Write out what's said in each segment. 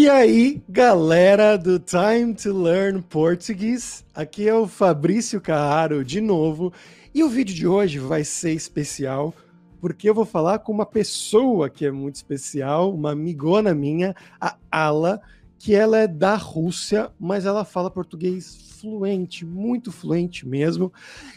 E aí, galera do Time to Learn Português, aqui é o Fabrício Carraro de novo, e o vídeo de hoje vai ser especial porque eu vou falar com uma pessoa que é muito especial, uma amigona minha, a Ala, que ela é da Rússia, mas ela fala português fluente, muito fluente mesmo.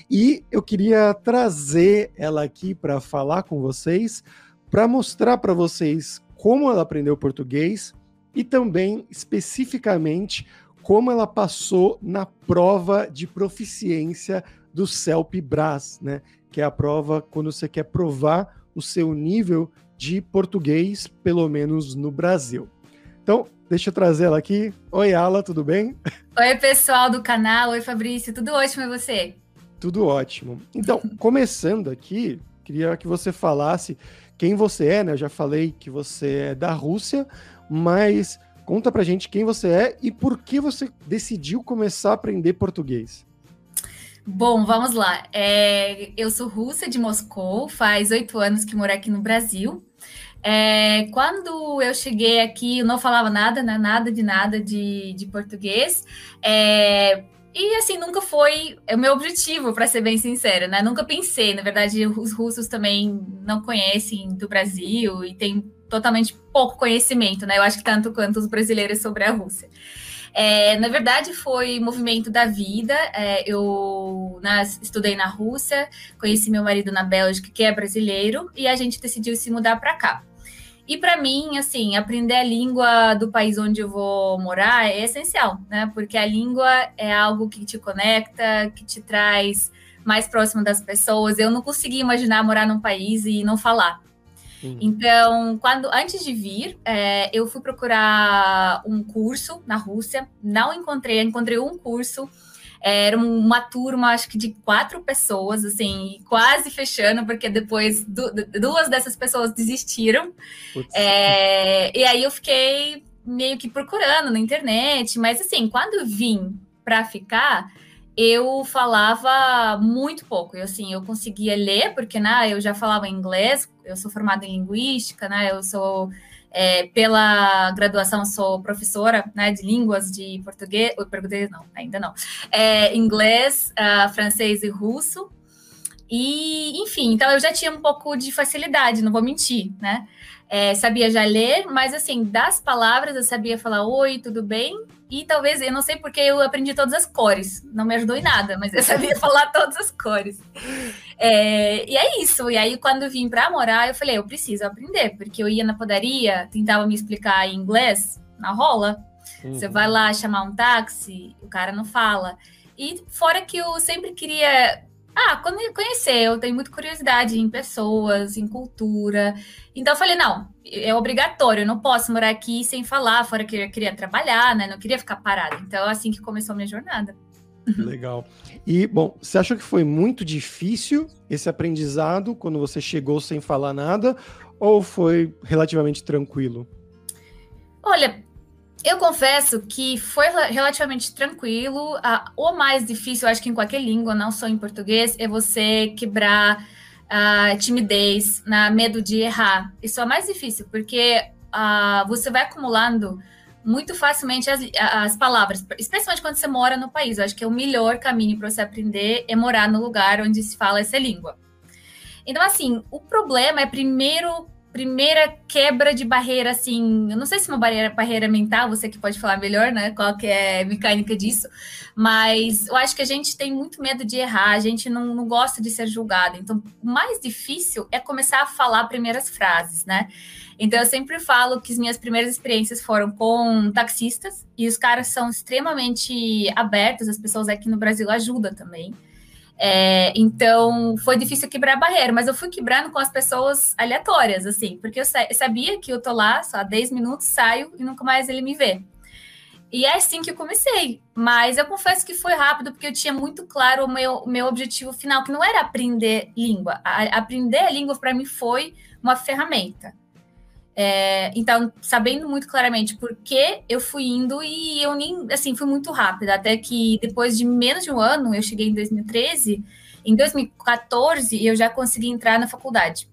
E eu queria trazer ela aqui para falar com vocês, para mostrar para vocês como ela aprendeu português e também especificamente como ela passou na prova de proficiência do CELP-BRAS, né? Que é a prova quando você quer provar o seu nível de português, pelo menos no Brasil. Então, deixa eu trazer ela aqui. Oi, Ala, tudo bem? Oi, pessoal do canal. Oi, Fabrício. Tudo ótimo e você? Tudo ótimo. Então, começando aqui, queria que você falasse quem você é, né? Eu já falei que você é da Rússia, mas conta pra gente quem você é e por que você decidiu começar a aprender português. Bom, vamos lá. É, eu sou russa de Moscou, faz oito anos que moro aqui no Brasil. É, quando eu cheguei aqui, eu não falava nada, né, nada de nada de, de português. É, e assim, nunca foi o meu objetivo, para ser bem sincera, né? Nunca pensei. Na verdade, os russos também não conhecem do Brasil e tem totalmente pouco conhecimento, né? Eu acho que tanto quanto os brasileiros sobre a Rússia. É, na verdade, foi movimento da vida. É, eu estudei na Rússia, conheci meu marido na Bélgica, que é brasileiro, e a gente decidiu se mudar para cá. E para mim, assim, aprender a língua do país onde eu vou morar é essencial, né? Porque a língua é algo que te conecta, que te traz mais próximo das pessoas. Eu não consegui imaginar morar num país e não falar. Hum. Então, quando antes de vir, é, eu fui procurar um curso na Rússia. Não encontrei, encontrei um curso era uma turma, acho que de quatro pessoas, assim, quase fechando, porque depois du duas dessas pessoas desistiram. É, e aí eu fiquei meio que procurando na internet, mas assim, quando vim para ficar, eu falava muito pouco. Eu, assim, eu conseguia ler, porque né, eu já falava inglês, eu sou formada em linguística, né? Eu sou é, pela graduação, sou professora né, de línguas de português, português não, ainda não, é, inglês, uh, francês e russo. E, enfim, então eu já tinha um pouco de facilidade, não vou mentir, né? É, sabia já ler, mas assim, das palavras eu sabia falar oi, tudo bem? E talvez, eu não sei porque eu aprendi todas as cores, não me ajudou em nada, mas eu sabia falar todas as cores. É, e é isso. E aí, quando vim para morar, eu falei, eu preciso aprender, porque eu ia na padaria, tentava me explicar em inglês, na rola. Uhum. Você vai lá chamar um táxi, o cara não fala. E fora que eu sempre queria ah, quando conhecer, eu tenho muita curiosidade em pessoas, em cultura. Então eu falei, não, é obrigatório, eu não posso morar aqui sem falar, fora que eu queria trabalhar, né? Não queria ficar parada. Então, é assim que começou a minha jornada. Legal. E, bom, você achou que foi muito difícil esse aprendizado quando você chegou sem falar nada? Ou foi relativamente tranquilo? Olha, eu confesso que foi relativamente tranquilo. o mais difícil, acho que em qualquer língua, não só em português, é você quebrar a timidez, na medo de errar. Isso é mais difícil, porque uh, você vai acumulando muito facilmente as, as palavras, especialmente quando você mora no país. Eu acho que é o melhor caminho para você aprender é morar no lugar onde se fala essa língua. Então, assim, o problema é primeiro primeira quebra de barreira, assim, eu não sei se uma barreira, barreira mental, você que pode falar melhor, né? Qual que é a mecânica disso, mas eu acho que a gente tem muito medo de errar, a gente não, não gosta de ser julgado. Então, o mais difícil é começar a falar primeiras frases, né? Então, eu sempre falo que as minhas primeiras experiências foram com taxistas, e os caras são extremamente abertos, as pessoas aqui no Brasil ajudam também. É, então foi difícil quebrar a barreira, mas eu fui quebrando com as pessoas aleatórias, assim, porque eu, eu sabia que eu tô lá só 10 minutos, saio e nunca mais ele me vê. E é assim que eu comecei. Mas eu confesso que foi rápido, porque eu tinha muito claro o meu, meu objetivo final, que não era aprender língua. A, aprender a língua, para mim, foi uma ferramenta. É, então, sabendo muito claramente por que eu fui indo e eu nem, assim, fui muito rápida, até que depois de menos de um ano, eu cheguei em 2013, em 2014 eu já consegui entrar na faculdade,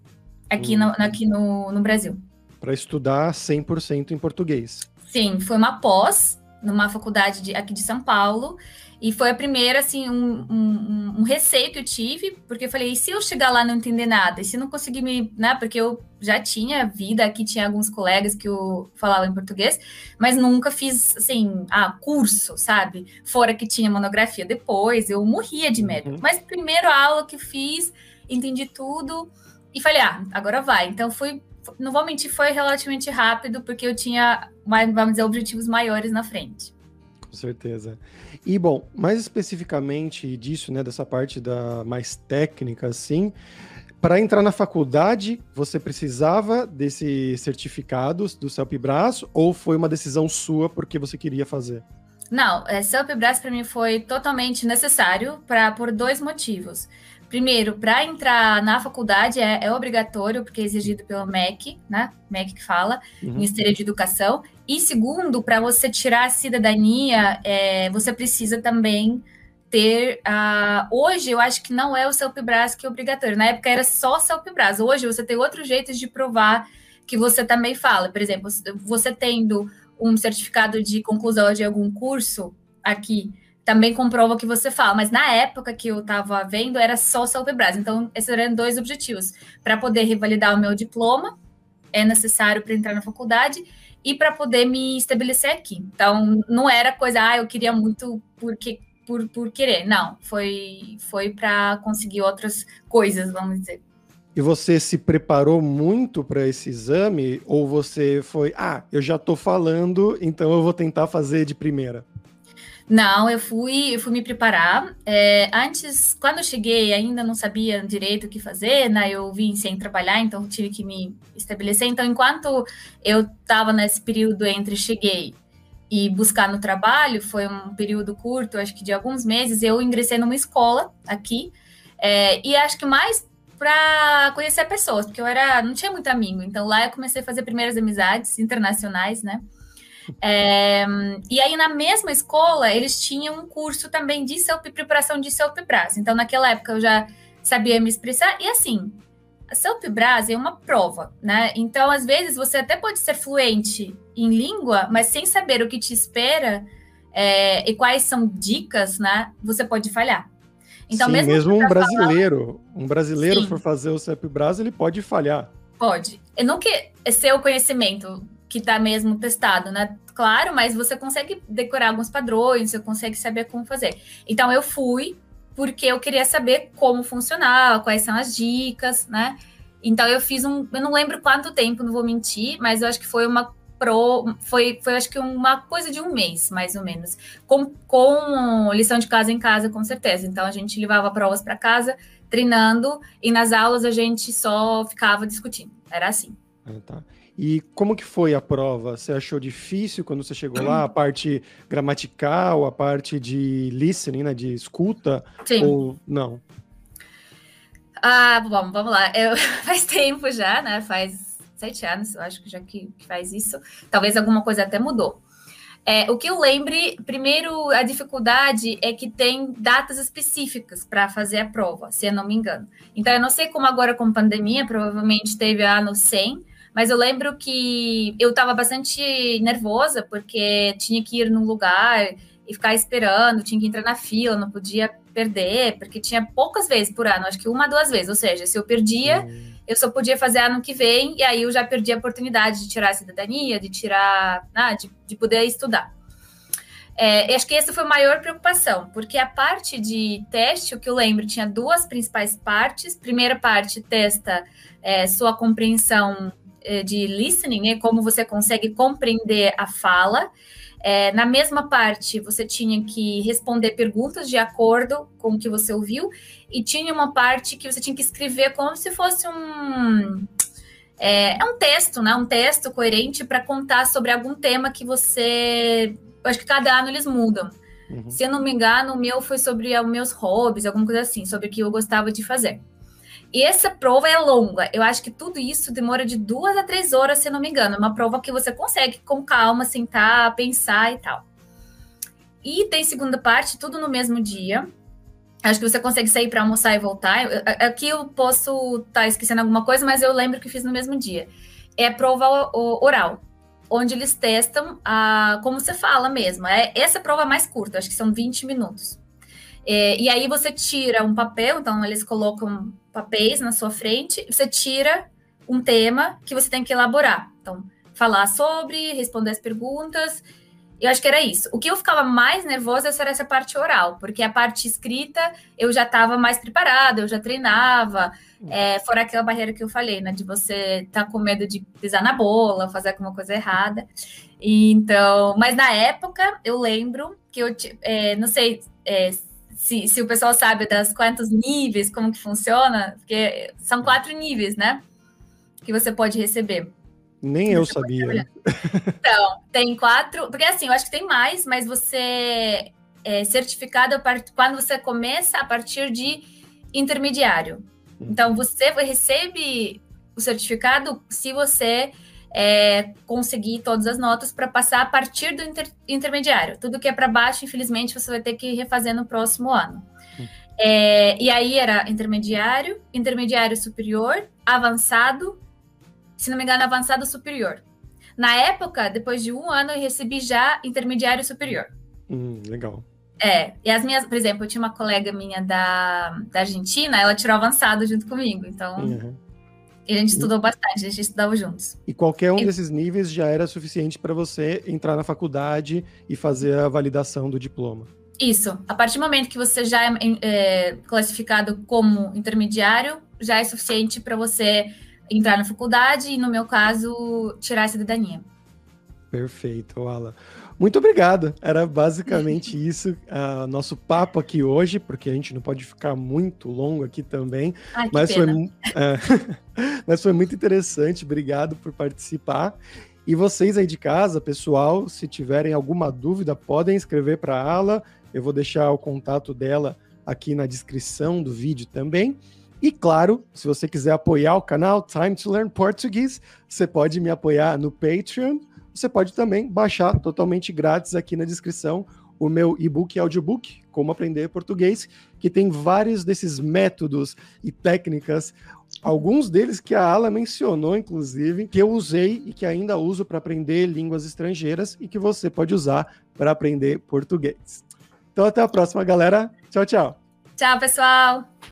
aqui, hum. no, aqui no, no Brasil. Para estudar 100% em português. Sim, foi uma pós numa faculdade de, aqui de São Paulo. E foi a primeira, assim, um, um, um, receio que eu tive, porque eu falei, e se eu chegar lá e não entender nada? E se não conseguir me. Né? Porque eu já tinha vida, aqui tinha alguns colegas que eu falava em português, mas nunca fiz, assim, ah, curso, sabe? Fora que tinha monografia depois, eu morria de medo. Uhum. Mas primeiro a aula que fiz, entendi tudo e falei, ah, agora vai. Então fui. Não vou mentir, foi relativamente rápido, porque eu tinha, vamos dizer, objetivos maiores na frente. Com certeza. E bom, mais especificamente disso, né, dessa parte da mais técnica, assim, para entrar na faculdade, você precisava desse certificado do CELP-Brás ou foi uma decisão sua porque você queria fazer? Não, é, CELP-Brás para mim foi totalmente necessário para por dois motivos. Primeiro, para entrar na faculdade é, é, obrigatório, porque é exigido pelo MEC, né? MEC que fala, uhum. Ministério de Educação. E segundo, para você tirar a cidadania, é, você precisa também ter. Uh, hoje, eu acho que não é o CELPBRAS que é obrigatório. Na época era só CELPBRAS. Hoje, você tem outros jeitos de provar que você também fala. Por exemplo, você tendo um certificado de conclusão de algum curso aqui também comprova o que você fala. Mas na época que eu estava vendo, era só CELPE-BRAS. Então, esses eram dois objetivos. Para poder revalidar o meu diploma, é necessário para entrar na faculdade, e para poder me estabelecer aqui. Então, não era coisa, ah, eu queria muito porque por, por querer. Não, foi, foi para conseguir outras coisas, vamos dizer. E você se preparou muito para esse exame? Ou você foi, ah, eu já estou falando, então eu vou tentar fazer de primeira? Não, eu fui, eu fui me preparar. É, antes, quando eu cheguei, ainda não sabia direito o que fazer, né? Eu vim sem trabalhar, então tive que me estabelecer. Então, enquanto eu estava nesse período entre cheguei e buscar no trabalho, foi um período curto, acho que de alguns meses, eu ingressei numa escola aqui. É, e acho que mais para conhecer pessoas, porque eu era, não tinha muito amigo. Então lá eu comecei a fazer primeiras amizades internacionais, né? É, e aí, na mesma escola, eles tinham um curso também de self, preparação de self-bras. Então, naquela época, eu já sabia me expressar. E assim, a self-bras é uma prova, né? Então, às vezes, você até pode ser fluente em língua, mas sem saber o que te espera é, e quais são dicas, né? Você pode falhar. Então, Sim, mesmo, mesmo um brasileiro, falar... um brasileiro Sim. for fazer o self-bras, ele pode falhar. Pode. E não que é seu conhecimento que está mesmo testado, né? Claro, mas você consegue decorar alguns padrões, você consegue saber como fazer. Então eu fui porque eu queria saber como funcionava, quais são as dicas, né? Então eu fiz um, eu não lembro quanto tempo, não vou mentir, mas eu acho que foi uma pro, foi, foi acho que uma coisa de um mês, mais ou menos, com, com lição de casa em casa, com certeza. Então a gente levava provas para casa, treinando, e nas aulas a gente só ficava discutindo. Era assim. Ah, tá. E como que foi a prova? Você achou difícil quando você chegou lá? A parte gramatical, a parte de listening, né, de escuta? Sim. Ou não? Ah, bom, vamos lá. Eu, faz tempo já, né? Faz sete anos, eu acho que já que, que faz isso. Talvez alguma coisa até mudou. É, o que eu lembre, primeiro, a dificuldade é que tem datas específicas para fazer a prova, se eu não me engano. Então, eu não sei como agora com pandemia, provavelmente teve ano 100, mas eu lembro que eu estava bastante nervosa, porque tinha que ir num lugar e ficar esperando, tinha que entrar na fila, não podia perder, porque tinha poucas vezes por ano, acho que uma, duas vezes. Ou seja, se eu perdia, uhum. eu só podia fazer ano que vem, e aí eu já perdi a oportunidade de tirar a cidadania, de tirar, ah, de, de poder estudar. É, acho que essa foi a maior preocupação, porque a parte de teste, o que eu lembro, tinha duas principais partes. Primeira parte testa é, sua compreensão de listening, né, como você consegue compreender a fala. É, na mesma parte, você tinha que responder perguntas de acordo com o que você ouviu, e tinha uma parte que você tinha que escrever como se fosse um. É, é um texto, né? Um texto coerente para contar sobre algum tema que você. Acho que cada ano eles mudam. Uhum. Se eu não me engano, o meu foi sobre os meus hobbies, alguma coisa assim, sobre o que eu gostava de fazer. E essa prova é longa. Eu acho que tudo isso demora de duas a três horas, se não me engano. É uma prova que você consegue com calma sentar, pensar e tal. E tem segunda parte, tudo no mesmo dia. Acho que você consegue sair para almoçar e voltar. Aqui eu posso estar tá esquecendo alguma coisa, mas eu lembro que fiz no mesmo dia. É prova oral. onde eles testam a, como você fala mesmo. É essa é prova mais curta, acho que são 20 minutos. É, e aí você tira um papel, então eles colocam papéis na sua frente, você tira um tema que você tem que elaborar. Então, falar sobre, responder as perguntas. Eu acho que era isso. O que eu ficava mais nervosa era essa parte oral, porque a parte escrita eu já estava mais preparada, eu já treinava. É, fora aquela barreira que eu falei, né? De você estar tá com medo de pisar na bola, fazer alguma coisa errada. E, então, mas na época eu lembro que eu é, não sei é, se, se o pessoal sabe das quantos níveis, como que funciona, porque são quatro níveis, né? Que você pode receber. Nem eu sabia. Então, tem quatro. Porque assim, eu acho que tem mais, mas você é certificado quando você começa a partir de intermediário. Hum. Então, você recebe o certificado se você é, conseguir todas as notas para passar a partir do inter, intermediário. Tudo que é para baixo, infelizmente, você vai ter que refazer no próximo ano. Hum. É, e aí era intermediário, intermediário superior, avançado se não me engano, avançado superior. Na época, depois de um ano, eu recebi já intermediário superior. Hum, legal. É, e as minhas, por exemplo, eu tinha uma colega minha da, da Argentina, ela tirou avançado junto comigo, então uhum. A gente estudou bastante, a gente estudava juntos. E qualquer um e... desses níveis já era suficiente para você entrar na faculdade e fazer a validação do diploma. Isso, a partir do momento que você já é, é classificado como intermediário, já é suficiente para você entrar na faculdade e, no meu caso, tirar a cidadania. Perfeito, Ala. Muito obrigado. Era basicamente isso, uh, nosso papo aqui hoje, porque a gente não pode ficar muito longo aqui também. Ai, mas, foi, é, mas foi muito interessante. Obrigado por participar. E vocês aí de casa, pessoal, se tiverem alguma dúvida, podem escrever para a Ala. Eu vou deixar o contato dela aqui na descrição do vídeo também. E claro, se você quiser apoiar o canal Time to Learn Português, você pode me apoiar no Patreon. Você pode também baixar totalmente grátis aqui na descrição o meu e-book e audiobook, Como Aprender Português, que tem vários desses métodos e técnicas, alguns deles que a Ala mencionou, inclusive, que eu usei e que ainda uso para aprender línguas estrangeiras e que você pode usar para aprender português. Então, até a próxima, galera. Tchau, tchau. Tchau, pessoal.